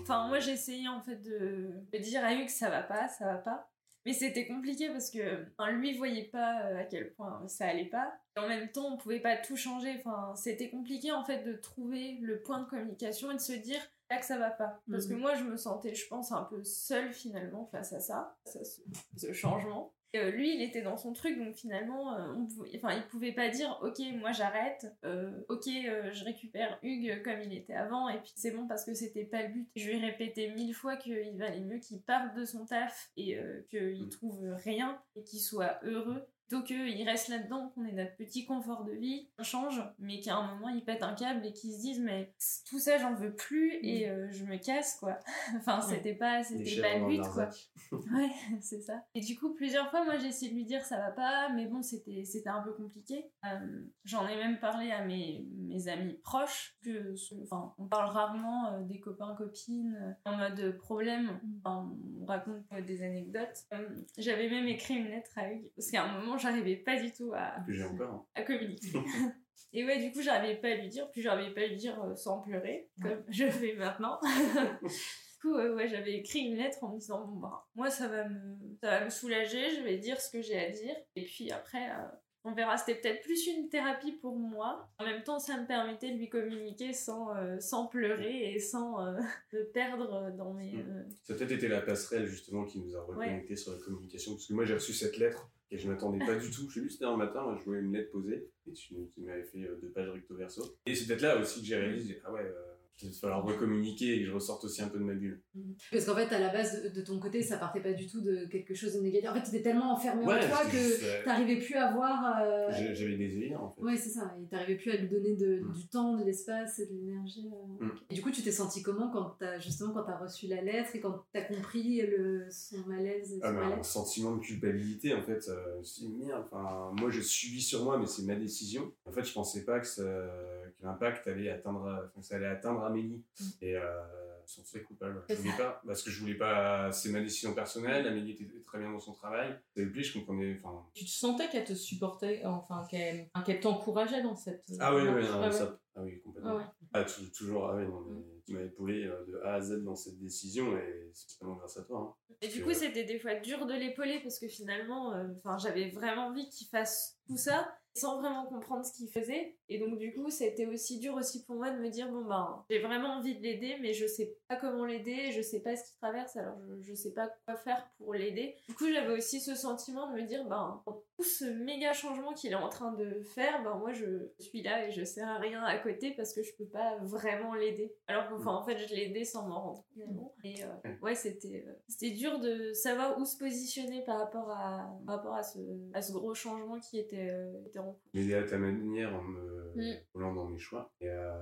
Enfin, moi, j'ai essayé en fait de, de dire à Hugues ça va pas, ça va pas. Mais c'était compliqué parce que enfin, lui voyait pas euh, à quel point ça allait pas. Et en même temps, on pouvait pas tout changer. Enfin, c'était compliqué en fait de trouver le point de communication et de se dire là que ça va pas. Parce que Mhm. moi, je me sentais, je pense, un peu seule finalement face à ça, face à ce, ce changement. Euh, lui, il était dans son truc, donc finalement, euh, on pouvait, enfin, il pouvait pas dire ok, moi j'arrête, euh, ok, euh, je récupère Hugues comme il était avant, et puis c'est bon parce que c'était pas le but. Je lui ai répété mille fois qu'il valait mieux qu'il parte de son taf et qu'il Mm. trouve rien et qu'il soit heureux. Plutôt qu'il reste là-dedans, qu'on ait notre petit confort de vie, on change, mais qu'à un moment il pète un câble et qu'il se dise mais tout ça j'en veux plus et euh, je me casse quoi. enfin c'était pas, c'était pas le but quoi. Ouais, c'est ça. Et du coup, plusieurs fois, moi, j'ai essayé de lui dire ça va pas, mais bon, c'était c'était un peu compliqué. Euh, J'en ai même parlé à mes, mes amis proches. Que, enfin, on parle rarement euh, des copains, copines, euh, en mode problème. Enfin, on raconte euh, des anecdotes. Euh, J'avais même écrit une lettre à Hugues, parce qu'à un moment, j'arrivais pas du tout à, encore. hein. à communiquer. Et ouais, du coup, j'arrivais pas à lui dire, puis j'arrivais pas à lui dire euh, sans pleurer, comme je fais maintenant. du coup, ouais, j'avais écrit une lettre en me disant, bon, bah, moi, ça va me, ça va me soulager, je vais dire ce que j'ai à dire. Et puis après, euh, on verra, c'était peut-être plus une thérapie pour moi. En même temps, ça me permettait de lui communiquer sans, euh, sans pleurer et sans euh, me perdre dans mes... Mm. euh, Ça a peut-être été la passerelle justement qui nous a reconnecté sur la communication. Parce que moi j'ai reçu cette lettre et je m'attendais pas du tout. Je sais plus, c'était un matin, je voyais une lettre posée et tu, tu m'avais fait euh, deux pages recto verso. Et c'est peut-être là aussi que j'ai réalisé, ah ouais, euh, il va falloir recommuniquer et que je ressorte aussi un peu de ma bulle. Parce qu'en fait, à la base, de, ton côté, ça partait pas du tout de quelque chose de négatif. En fait, tu étais tellement enfermé Ouais, en toi que juste, euh, t'arrivais plus à voir. euh, J'avais des œillères en fait. Ouais, c'est ça. Et t'arrivais plus à lui donner de- Mm. du temps, de l'espace et de l'énergie. euh. Mm. Et du coup, tu t'es senti comment quand t'as justement quand t'as reçu la lettre et quand t'as compris le, son malaise Ah, son un sentiment de culpabilité en fait. euh, je me merde, enfin, moi je suis sur moi, mais c'est ma décision. En fait, je pensais pas que, ça- que l'impact allait atteindre, que ça allait atteindre Amélie. Mm. Et euh, je me coupable. Je voulais pas, parce que je voulais pas. C'est ma décision personnelle. Amélie était très bien dans son travail. Me plaît, je comprenais. Enfin, Tu te sentais qu'elle te supportait, enfin qu'elle qu'elle t'encourageait dans cette. ah oui, oui, ouais. ça- ah oui, complètement. Ouais, ouais. Ah, tou- toujours, ah oui, non, mais Mm. tu m'as épaulé euh, de A à Z dans cette décision et c'est totalement grâce à toi. hein. Et du coup, c'était des fois dur de l'épauler parce que finalement, euh, enfin, j'avais vraiment envie qu'il fasse tout ça sans vraiment comprendre ce qu'il faisait. Et donc, du coup, c'était aussi dur aussi pour moi de me dire bon ben, j'ai vraiment envie de l'aider, mais je sais pas comment l'aider, je sais pas ce qu'il traverse, alors je, je sais pas quoi faire pour l'aider. Du coup, j'avais aussi ce sentiment de me dire ben, tout ce méga changement qu'il est en train de faire, ben moi je suis là et je sers à rien à côté parce que je peux pas vraiment l'aider. Alors qu'enfin, en fait, je l'ai aidé sans m'en rendre compte. Et euh, ouais, c'était euh, c'était dur de savoir où se positionner par rapport à, par rapport à, ce, à ce gros changement qui était, euh, était en cours. m'aider à ta manière en me Mm. roulant dans mes choix. Et, euh,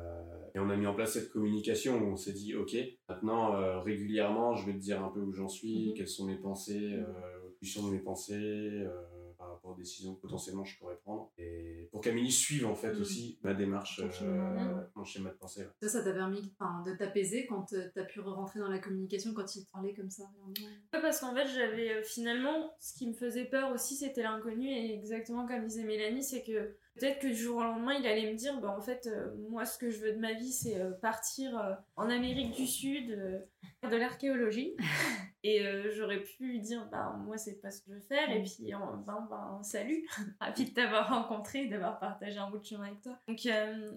et on a mis en place cette communication où on s'est dit, ok, maintenant euh, régulièrement, je vais te dire un peu où j'en suis, Mhm. quelles sont mes pensées, euh, l'évolution de mes pensées. Par rapport aux décisions que potentiellement je pourrais prendre et pour qu'Amélie suive en fait Mhm. aussi ma démarche euh, mon schéma de pensée ouais. Ça, ça t'a permis de t'apaiser quand euh, t'as pu rentrer dans la communication, quand il te parlait comme ça vraiment. Ouais, parce qu'en fait, j'avais euh, finalement, ce qui me faisait peur aussi, c'était l'inconnu. Et exactement comme disait Mélanie, c'est que peut-être que du jour au lendemain, il allait me dire bah, en fait, euh, moi, ce que je veux de ma vie, c'est euh, partir euh, en Amérique du Sud, faire de l'archéologie. et j'aurais pu lui dire bah, moi, c'est pas ce que je veux faire. Et puis, en, ben, ben, salut, ravi de t'avoir rencontré d'avoir partagé un bout de chemin avec toi. Donc,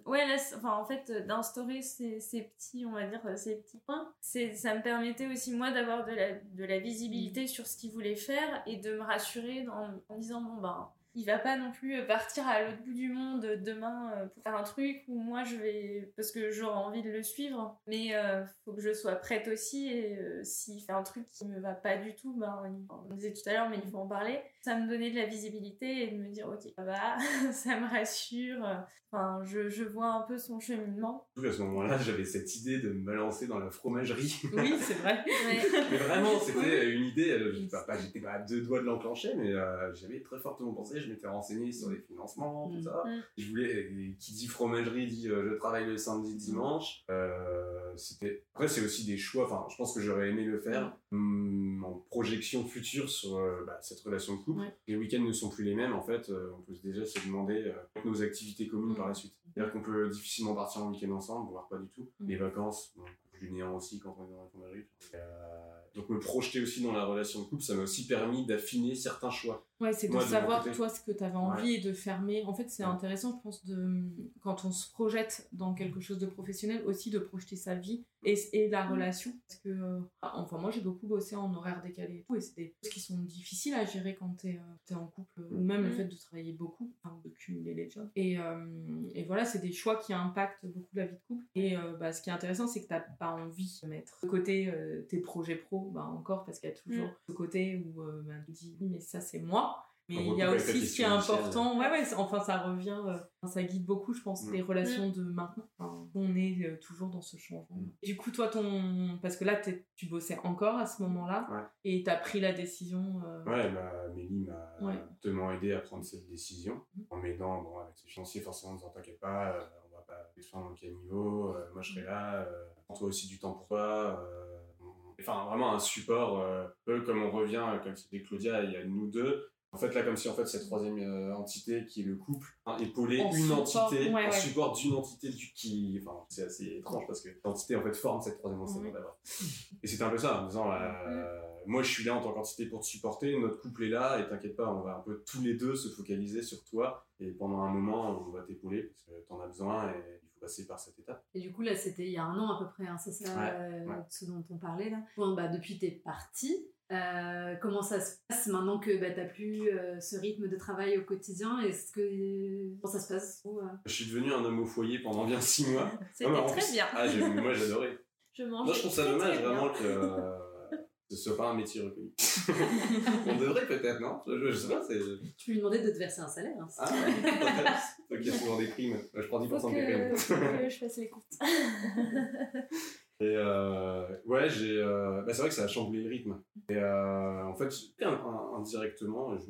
ouais, là, enfin, en fait, d'instaurer ces, ces petits, on va dire, ces petits points, ça me permettait aussi, moi, d'avoir de la, de la visibilité sur ce qu'il voulait faire et de me rassurer dans, en disant, bon, ben, il va pas non plus partir à l'autre bout du monde demain euh, pour faire un truc où moi je vais parce que j'aurais envie de le suivre. Mais euh, faut que je sois prête aussi et euh, s'il fait un truc qui me va pas du tout ben on disait tout à l'heure mais il faut en parler ça me donnait de la visibilité et de me dire ok ça va ça me rassure. Enfin je, je vois un peu son cheminement. Qu'à ce moment-là j'avais cette idée de me lancer dans la fromagerie. Oui, c'est vrai. mais vraiment c'était une idée euh, j'étais pas, pas- à deux doigts de l'enclencher mais euh, j'avais très fortement pensé je m'étais renseigné sur les financements tout Mm. ça. Mm. je voulais qui dit fromagerie dit euh, je travaille le samedi dimanche. Euh, c'était. Après, c'est aussi des choix. Enfin, je pense que j'aurais aimé le faire hum, en projection future sur bah, cette relation de couple. Les week-ends ne sont plus les mêmes. En fait, on peut déjà se demander nos activités communes par la suite. C'est-à-dire qu'on peut difficilement partir en week-end ensemble, voire pas du tout. Les vacances, bon, du néant aussi quand on est dans la. Donc me projeter aussi dans la relation de couple, ça m'a aussi permis d'affiner certains choix. Ouais, c'est de savoir toi ce que tu avais envie et de fermer. En fait, c'est intéressant, je pense, de quand on se projette dans quelque chose de professionnel, aussi de projeter sa vie et, et la relation. Parce que, euh, enfin, moi j'ai beaucoup bossé en horaire décalé et tout, et c'est des choses qui sont difficiles à gérer quand tu es, euh, es, en couple, ou même le mm. fait de travailler beaucoup, enfin, de cumuler les jobs. Et, euh, et voilà, c'est des choix qui impactent beaucoup la vie de couple. Et bah, ce qui est intéressant, c'est que tu n'as pas envie de mettre de côté tes projets pro, bah, encore, parce qu'il y a toujours mm. ce côté où bah, tu dis, mais ça c'est moi. Mais il y a aussi ce qui est important, ouais, ouais, enfin ça revient, euh, ça guide beaucoup, je pense, les mm. relations de maintenant. on est euh, toujours dans ce changement. Mm. Du coup, toi, ton. Parce que là, tu bossais encore à ce moment-là, et tu as pris la décision. Euh, ouais, bah, Mélie m'a tellement aidé à prendre cette décision, mm. en m'aidant, bon, avec ce financier, forcément, en disant T'inquiète pas, on va pas descendre dans quel niveau, moi je serai là, prends-toi aussi du temps pour toi enfin vraiment un support un peu comme on revient comme c'était Claudia il y a nous deux en fait, là, comme si en fait cette troisième euh, entité qui est le couple hein, épaulait une entité, en support d'une entité du, qui. Enfin, c'est assez étrange parce que l'entité en fait forme cette troisième entité d'abord. Et c'était un peu ça, en disant euh, moi je suis là en tant qu'entité pour te supporter, notre couple est là et t'inquiète pas, on va un peu tous les deux se focaliser sur toi et pendant un moment on va t'épauler parce que t'en as besoin et passer par cette étape. Et du coup, là, c'était il y a un an à peu près, hein, c'est ça euh, ce dont on parlait là. Bon, bah, depuis t'es parti, euh, comment ça se passe maintenant que bah, tu n'as plus euh, ce rythme de travail au quotidien? Est-ce que comment ça se passe? Je suis devenu un homme au foyer pendant bien six mois. C'était très bien. Ah, moi j'adorais. Je Moi je trouve ça dommage vraiment que ce soit pas un métier reconnu. On devrait peut-être, non? Je, sais pas. Tu lui demandais de te verser un salaire. Hein, ah ouais, Toi qui as souvent des primes. Je prends 10% des primes. Faut que je fasse les comptes. Et euh, ouais, j'ai, euh, bah, c'est vrai que ça a chamboulé le rythme. Et euh, en fait, indirectement, je,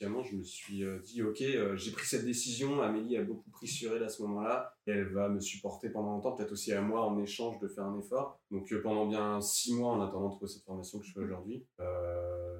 je me suis dit, ok, j'ai pris cette décision. Amélie a beaucoup pris sur elle à ce moment-là. Elle va me supporter pendant longtemps, peut-être aussi à moi en échange de faire un effort. Donc pendant bien six mois, en attendant de cette formation que je fais aujourd'hui,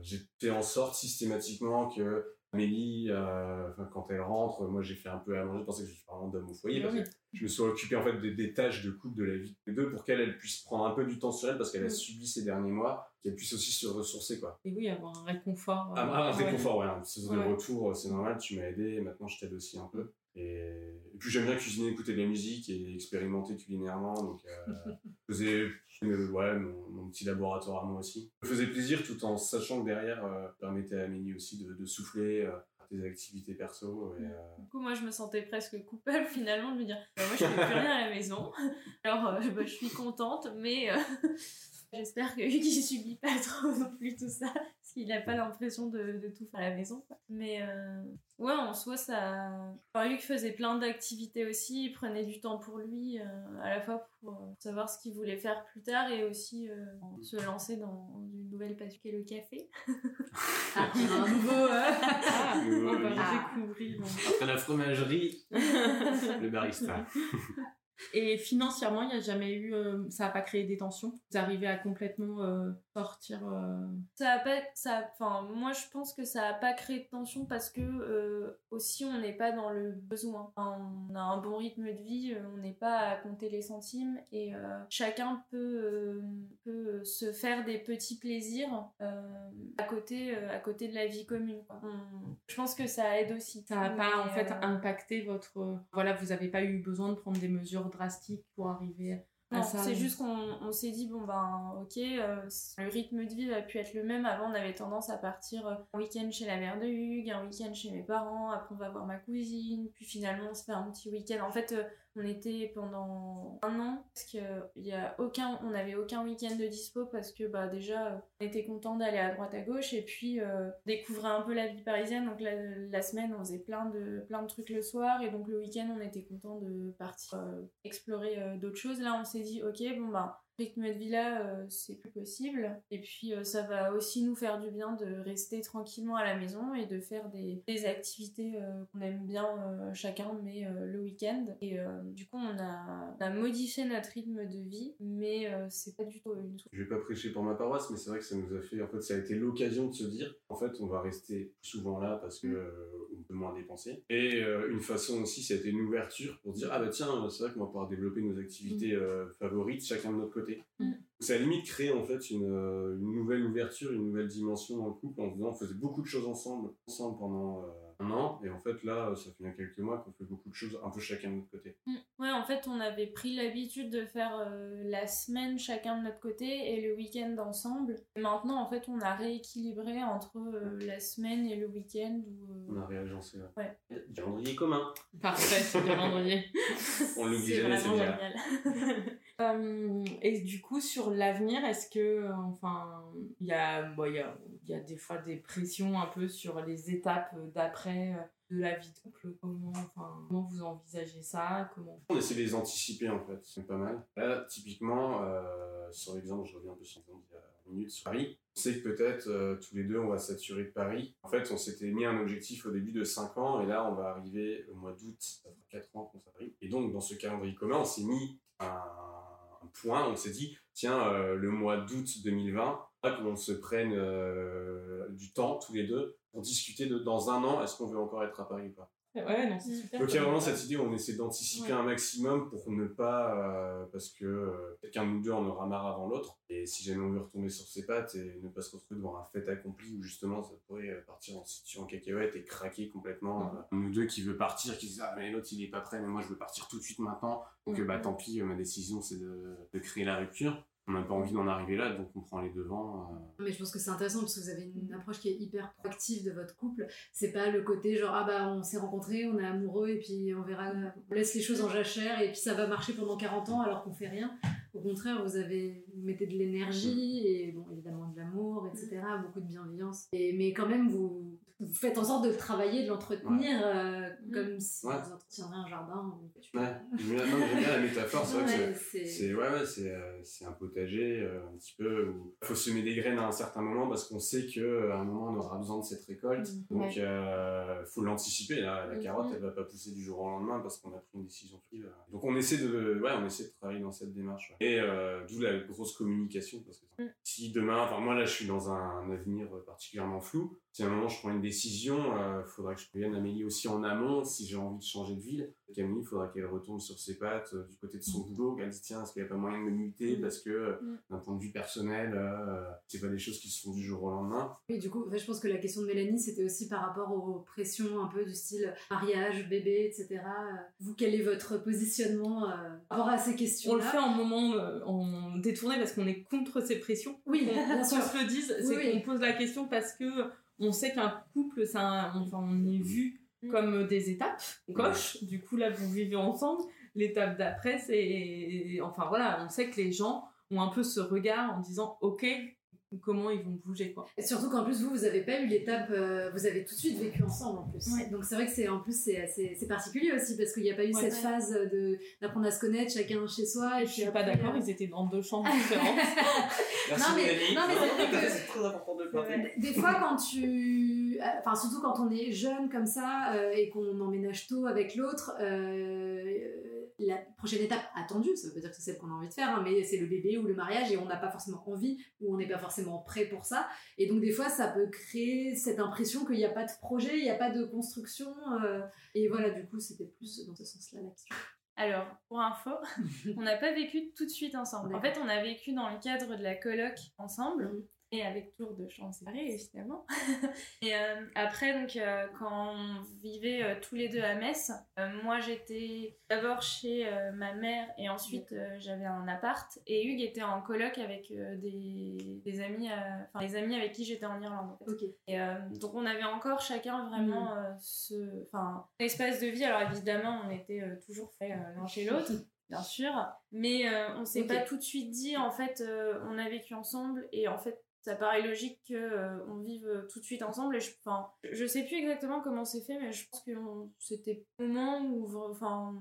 j'ai fait en sorte systématiquement que Amélie, euh, quand elle rentre, moi j'ai fait un peu à manger, je pensais que je suis vraiment d'homme au foyer, parce que je me suis occupé en fait des, tâches de couple de la vie des deux pour qu'elle puisse prendre un peu du temps sur elle, parce qu'elle a subi ces derniers mois, qu'elle puisse aussi se ressourcer. Quoi. Et oui, avoir un réconfort. Ah, un réconfort, ouais. Un de retour, c'est normal, tu m'as aidé, maintenant je t'aide aussi un peu. Et, puis j'aime bien cuisiner, écouter de la musique et expérimenter culinairement, donc euh, je faisais ouais, mon, petit laboratoire à moi aussi. Ça me faisait plaisir tout en sachant que derrière, euh, permettait à Amélie aussi de, de souffler euh, des activités perso. Et, euh, Du coup, moi, je me sentais presque coupable finalement de me dire bah, moi, je fais plus rien à la maison. Alors, euh, bah, je suis contente, mais j'espère que Hugues, subit pas trop non plus tout ça il n'a pas l'impression de, de, tout faire à la maison. Mais euh, ouais, en soi, ça. Enfin, Luc faisait plein d'activités aussi, il prenait du temps pour lui, euh, à la fois pour euh, savoir ce qu'il voulait faire plus tard et aussi se lancer dans une nouvelle passion qui est le café. ah, un nouveau. Ah, on va découvrir. Après la fromagerie, le barista. Et financièrement, il n'y a jamais eu, euh, ça n'a pas créé des tensions. Vous arrivez à complètement euh, sortir. Euh, ça a pas, ça, enfin, moi je pense que ça n'a pas créé de tension parce que aussi on n'est pas dans le besoin. on a un bon rythme de vie, on n'est pas à compter les centimes et chacun peut, peut se faire des petits plaisirs à côté, à côté de la vie commune. je pense que ça aide aussi. Ça n'a pas en fait impacté votre, voilà, vous n'avez pas eu besoin de prendre des mesures drastique pour arriver à ça. C'est juste qu'on s'est dit, bon ben ok, euh, le rythme de vie va pu être le même. Avant, on avait tendance à partir euh, un week-end chez la mère de Hugues, un week-end chez mes parents, après on va voir ma cousine, puis finalement on se fait un petit week-end. En fait, euh, on était pendant un an parce que y a aucun, on n'avait aucun week-end de dispo parce que bah déjà on était content d'aller à droite à gauche et puis euh, découvrir un peu la vie parisienne. Donc la, semaine on faisait plein de plein de trucs le soir et donc le week-end on était content de partir euh, explorer euh, d'autres choses. Là on s'est dit ok bon bah rythme de vie-là, euh, c'est plus possible. Et puis, euh, ça va aussi nous faire du bien de rester tranquillement à la maison et de faire des, des activités euh, qu'on aime bien chacun, mais le week-end. Et du coup, on a, on a, modifié notre rythme de vie, mais c'est pas du tout une Je vais pas prêcher pour ma paroisse, mais c'est vrai que ça nous a fait, en fait, ça a été l'occasion de se dire, en fait, on va rester souvent là parce que mm. on peut moins dépenser. Et une façon aussi, ça a été une ouverture pour dire, ah bah tiens, c'est vrai qu'on va pouvoir développer nos activités mm. favorites, chacun de notre côté Mm. Ça a limite créé en fait une, euh, une, nouvelle ouverture, une nouvelle dimension dans le couple en faisant, on faisait beaucoup de choses ensemble, ensemble pendant euh, un an, et en fait là, ça fait quelques mois qu'on fait beaucoup de choses un peu chacun de notre côté. Mm. Ouais, en fait, on avait pris l'habitude de faire euh, la semaine chacun de notre côté et le week-end ensemble. Et maintenant, en fait, on a rééquilibré entre la semaine et le week-end. On a réagencé. Là. Ouais. Calendrier commun. Parfait, c'est calendrier. on l'oublie jamais, c'est génial. Euh, et du coup, sur l'avenir, est-ce que, euh, enfin, il y a, bon, y, a, y a des fois des pressions un peu sur les étapes d'après euh, de la vie de couple comment, enfin, comment vous envisagez ça comment... On essaie de les anticiper en fait, c'est pas mal. Là, typiquement, sur l'exemple, je reviens un peu sur il y a une minute sur Paris. On sait que peut-être tous les deux on va saturer de Paris. En fait, on s'était mis un objectif au début de 5 ans et là on va arriver au mois d'août, ça fera 4 ans qu'on s'arrive. Et donc dans ce calendrier commun, on s'est mis un point, on s'est dit, tiens, euh, le mois d'août 2020, qu'on se prenne euh, du temps tous les deux pour discuter de dans un an, est-ce qu'on veut encore être à Paris ou pas? Ouais, non, c'est mm. super. Donc il y a vraiment cette idée où on essaie d'anticiper un maximum pour ne pas, euh, parce que euh, quelqu'un de nous deux en aura marre avant l'autre. Et si jamais on veut retomber sur ses pattes et ne pas se retrouver devant un fait accompli où justement ça pourrait euh, partir en situation en cacahuète et craquer complètement. Mm. nous deux qui veut partir, qui disent ah mais l'autre il est pas prêt, mais moi je veux partir tout de suite maintenant. Donc mm. bah tant pis, ma décision c'est de, de créer la rupture on n'a pas envie d'en arriver là, donc on prend les devants. Euh. Mais je pense que c'est intéressant parce que vous avez une approche qui est hyper proactive de votre couple. C'est pas le côté genre, ah bah on s'est rencontrés, on est amoureux et puis on verra, on laisse les choses en jachère et puis ça va marcher pendant 40 ans alors qu'on fait rien. Au contraire, vous avez, mettez de l'énergie et bon, évidemment de l'amour, etc., beaucoup de bienveillance. Et, mais quand même, vous, vous faites en sorte de le travailler, de l'entretenir euh, mm. comme si vous entretiendrez un jardin. Ouais, j'aime bien la métaphore, c'est vrai c'est ouais, ouais, euh, c'est un potager euh, un petit peu où il faut semer des graines à un certain moment parce qu'on sait qu'à un moment on aura besoin de cette récolte. Mm. Donc il faut l'anticiper. La, la mm, carotte, elle va pas pousser du jour au lendemain parce qu'on a pris une décision. Donc on essaie de, ouais, on essaie de travailler dans cette démarche. Et d'où la grosse communication parce que si demain, enfin moi là je suis dans un avenir particulièrement flou, si à un moment je prends une décision, il euh, faudra que je prévienne Amélie aussi en amont si j'ai envie de changer de ville. Camille, il faudra qu'elle retombe sur ses pattes euh, du côté de son mm. boulot, qu'elle dise tiens, est-ce qu'il n'y a pas moyen de me muter mm. parce que euh, mm. d'un point de vue personnel, c'est pas des choses qui se font du jour au lendemain. Oui, du coup, je pense que la question de Mélanie, c'était aussi par rapport aux pressions un peu du style mariage, bébé, etc. Vous, quel est votre positionnement par rapport à ces questions-là? On le fait en moment en détourné parce qu'on est contre ces pressions. Oui, bien sûr. se le dise, c'est qu'on pose la question parce que on sait qu'un couple, ça, enfin, on est vu mm. comme des étapes, on coche. Du coup, là, vous vivez ensemble. L'étape d'après, c'est. Enfin, voilà, on sait que les gens ont un peu ce regard en disant Ok, comment ils vont bouger quoi. Et surtout qu'en plus vous vous avez pas eu l'étape euh, vous avez tout de suite vécu ensemble en plus. Donc c'est vrai que c'est en plus c'est c'est particulier aussi parce qu'il n'y a pas eu cette phase de d'apprendre à se connaître chacun chez soi et je suis pas d'accord, euh, ils étaient dans deux chambres différentes. Merci non mais non mais c'est très important de le Des fois quand tu enfin surtout quand on est jeune comme ça euh, et qu'on emménage tôt avec l'autre la prochaine étape attendue, ça veut pas dire que c'est celle qu'on a envie de faire, hein, mais c'est le bébé ou le mariage et on n'a pas forcément envie ou on n'est pas forcément prêt pour ça. Et donc des fois, ça peut créer cette impression qu'il n'y a pas de projet, il n'y a pas de construction. Euh, et voilà, du coup, c'était plus dans ce sens-là. Alors, pour info, on n'a pas vécu tout de suite ensemble. En fait, on a vécu dans le cadre de la coloc ensemble. Mmh et avec toujours de champs séparés évidemment. et euh, après donc euh, quand on vivait euh, tous les deux à Metz, moi j'étais d'abord chez ma mère et ensuite j'avais un appart et Hugues était en coloc avec des, des, amis enfin des amis avec qui j'étais en Irlande. En fait. Et donc on avait encore chacun vraiment mm. ce enfin espace de vie alors évidemment on était toujours fait l'un chez l'autre bien sûr. Mais on s'est pas tout de suite dit, en fait, on a vécu ensemble et en fait, ça paraît logique qu'on on vive tout de suite ensemble. Et je, enfin, je sais plus exactement comment c'est fait, mais je pense que c'était le moment où, enfin,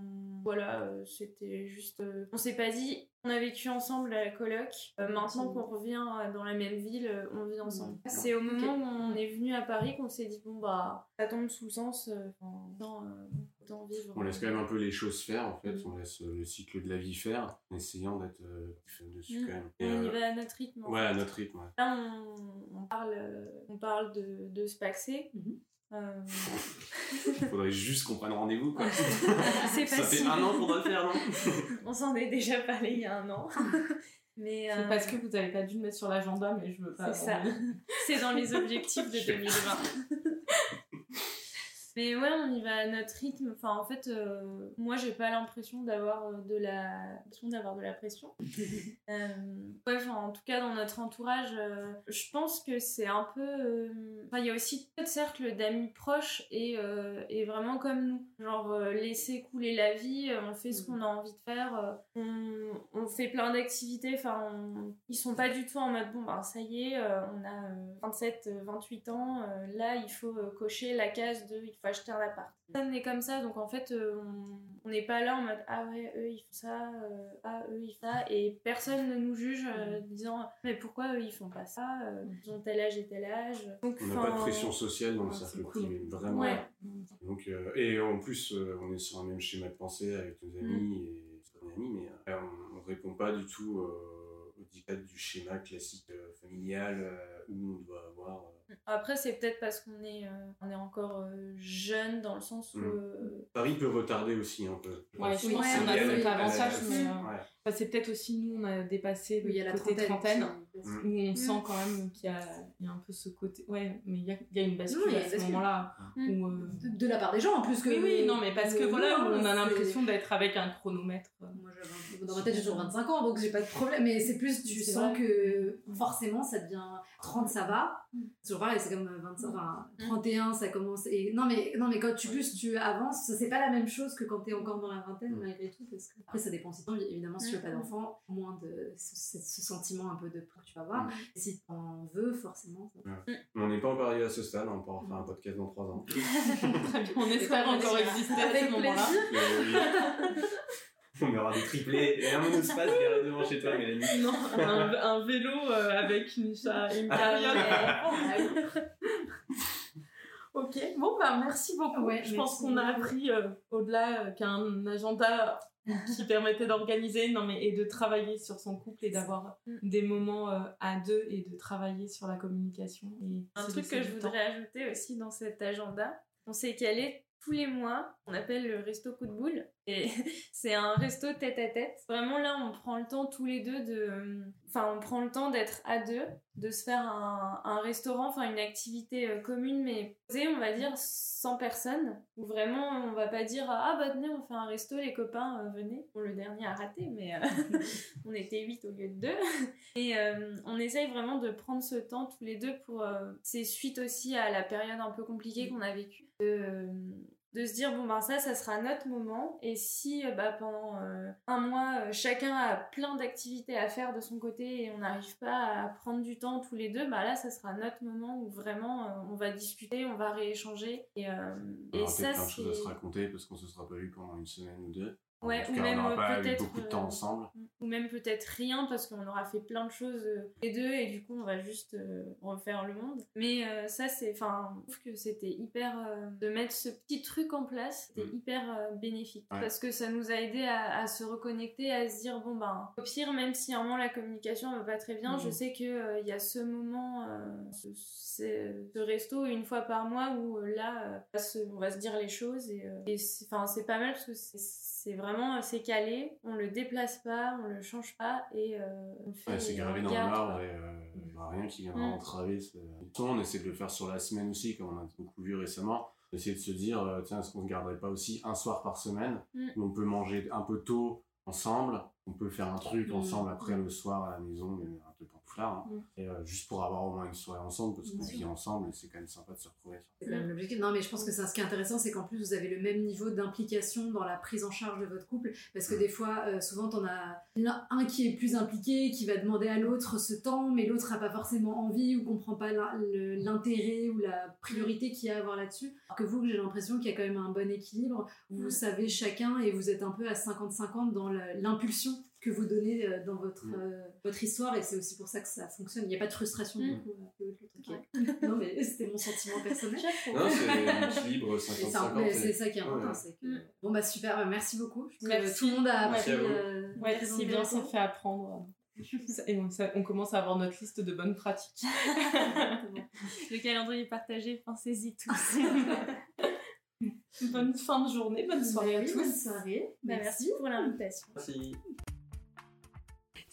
voilà, c'était juste. on s'est pas dit, on a vécu ensemble à la coloc. maintenant qu'on revient dans la même ville, on vit ensemble. C'est au moment où on est venu à Paris qu'on s'est dit bon bah ça tombe sous le sens. dans, on laisse quand même un peu les choses faire, en fait. Mm. On laisse euh, le cycle de la vie faire, en essayant d'être euh, dessus mm. quand même. on y euh, va à notre rythme. Ouais, à notre rythme. Là, on, on, parle, on parle de, de se paxer. Il faudrait juste qu'on prenne rendez-vous, quoi. c'est Ça fait un an qu'on doit le faire, non On s'en est déjà parlé il y a un an. Mais C'est parce que vous n'avez pas dû le mettre sur l'agenda, mais je veux pas. C'est ça. C'est dans les objectifs de 2020. Mais ouais, on y va à notre rythme. Enfin, en fait, euh, moi, j'ai pas l'impression d'avoir euh, de la, d'avoir de la pression. euh, ouais, enfin, en tout cas, dans notre entourage, euh, je pense que c'est un peu. Enfin, il y a aussi de cercle d'amis proches et, et vraiment comme nous. Genre, laisser couler la vie, on fait ce mm. qu'on a envie de faire, on, on fait plein d'activités. Enfin, ils sont pas du tout en mode bon, ben ça y est, on a 27, 28 ans, là, il faut cocher la case de acheter un appart. Ça est comme ça, donc en fait, euh, on n'est pas là en mode ah ouais, eux ils font ça, euh, ah eux ils font ça, et personne ne nous juge euh, disant mais pourquoi eux ils font pas ça, ils ont tel âge et tel âge. Donc, on n'a pas de pression sociale dans le cercle privé, vraiment. Donc, et en plus, on est sur un même schéma de pensée avec nos amis mm. et nos amis, mais on, ne répond pas du tout au dictat du schéma classique familial où on doit avoir après, c'est peut-être parce qu'on est, euh, on est encore euh, jeune dans le sens où. Mm. Euh, Paris peut retarder aussi un peu. Ouais, je pense qu'on a cet avantage, mais c'est peut-être aussi nous, on a dépassé le la côté trentaine, où on mm. sent quand même qu'il y, y, a un peu ce côté. Ouais, mais il y a, y a, une bascule à ce moment-là. Mm. de, la part des gens en plus que. Oui, oui, non, mais parce que voilà, on a l'impression d'être avec un chronomètre. Moi, dans ma tête, j'ai toujours 25 ans, donc j'ai pas de problème, mais c'est plus, tu sens que forcément, ça devient 30, ça va. Pareil, c'est comme 25, enfin, 31, ça commence. Et, non, mais, non, mais quand tu plus tu avances, c'est pas la même chose que quand t'es encore dans la vingtaine, malgré tout. Parce que, après, ça dépend si évidemment, si tu veux pas d'enfant, moins de ce, sentiment un peu de peur que tu vas avoir. Et si t'en veux, forcément. On n'est pas encore arrivé à ce stade, on pourra faire un podcast dans 3 ans. on espère encore exister à ce moment-là. On aura des triplés et un monospace garé devant chez toi, Mélanie. Non, un, vélo euh, avec une, une carriole. ok, bon, bah merci beaucoup. je pense qu'on a appris euh, au-delà euh, qu'un agenda qui permettait d'organiser non mais et de travailler sur son couple et d'avoir mm. des moments à deux et de travailler sur la communication et un truc que je voudrais ajouter aussi dans cet agenda on s'est calé tous les mois, on appelle le resto coup de boule. Et c'est un resto tête à tête. Vraiment là, on prend le temps tous les deux de... Enfin, on prend le temps d'être à deux, de se faire un, restaurant, enfin une activité euh, commune, mais posée, on va dire, sans personne. Où vraiment, on va pas dire « Ah bah tenez, on fait un resto, les copains, euh, venez ». Bon, le dernier a raté, mais euh, on était huit au lieu de deux. Et on essaye vraiment de prendre ce temps tous les deux pour... c'est suite aussi à la période un peu compliquée qu'on a vécue de se dire bon ben ça ça sera notre moment. Et si euh, bah, pendant euh, un mois euh, chacun a plein d'activités à faire de son côté et on n'arrive pas à prendre du temps tous les deux bah là ça sera notre moment où vraiment on va discuter on va rééchanger. Et, et ça c'est plein de choses à se raconter parce qu'on se sera pas vu pendant une semaine ou deux Ouais, ou même peut-être beaucoup de temps euh, ensemble. Ou même peut-être rien parce qu'on aura fait plein de choses euh, les deux et du coup on va juste euh, refaire le monde. Mais ça c'est, enfin, je trouve que c'était hyper de mettre ce petit truc en place, c'était mm. hyper bénéfique parce que ça nous a aidé à, se reconnecter, à se dire bon ben au pire même si à un moment la communication va pas très bien, je mm. sais que il y a ce moment, ce, ce, resto une fois par mois où là on va se dire les choses et, enfin c'est pas mal parce que c'est vraiment vraiment, c'est calé, on le déplace pas, on le change pas et euh, on fait. c'est gravé dans le marbre et euh, a rien qui viendra mm. entraver. On essaie de le faire sur la semaine aussi, comme on a beaucoup vu récemment. Essayer de se dire, euh, tiens, est-ce qu'on ne garderait pas aussi un soir par semaine? Mm. où on peut manger un peu tôt ensemble, on peut faire un truc mm. ensemble après le soir à la maison, mais un peu hein. Mm. Et euh, juste pour avoir au moins une soirée ensemble, parce qu'on vit ensemble et c'est quand même sympa de se retrouver. C'est quand même l'objectif. Non, mais je pense que ça, ce qui est intéressant, c'est qu'en plus, vous avez le même niveau d'implication dans la prise en charge de votre couple. Parce que Mm. des fois, euh, souvent, t'en as un qui est plus impliqué, qui va demander à l'autre ce temps, mais l'autre n'a pas forcément envie ou comprend pas l'intérêt ou la priorité qu'il y a à avoir là-dessus. Alors que vous, j'ai l'impression qu'il y a quand même un bon équilibre. Vous Mm. savez chacun et vous êtes un peu à 50-50 dans l'impulsion que vous donnez euh, dans votre, Mm. euh, votre histoire et c'est aussi pour ça que ça fonctionne. Il n'y a pas de frustration du Mm. coup. euh. Ok. non mais c'était mon sentiment personnel. Non, c'est l'équilibre Et ça, 50-50. mais et- c'est ça qui est important. Ouais. c'est que- Mm. Bon bah super, bah, merci beaucoup. Merci. que tout le monde a Merci appris. à vous. euh, Ouais, très c'est bien, ça fait apprendre. Et on, ça- on commence à avoir notre liste de bonnes pratiques. Le calendrier est partagé, pensez-y tous. bonne fin de journée, bonne soirée à tous. bonne soirée. Bah, merci pour l'invitation. Merci.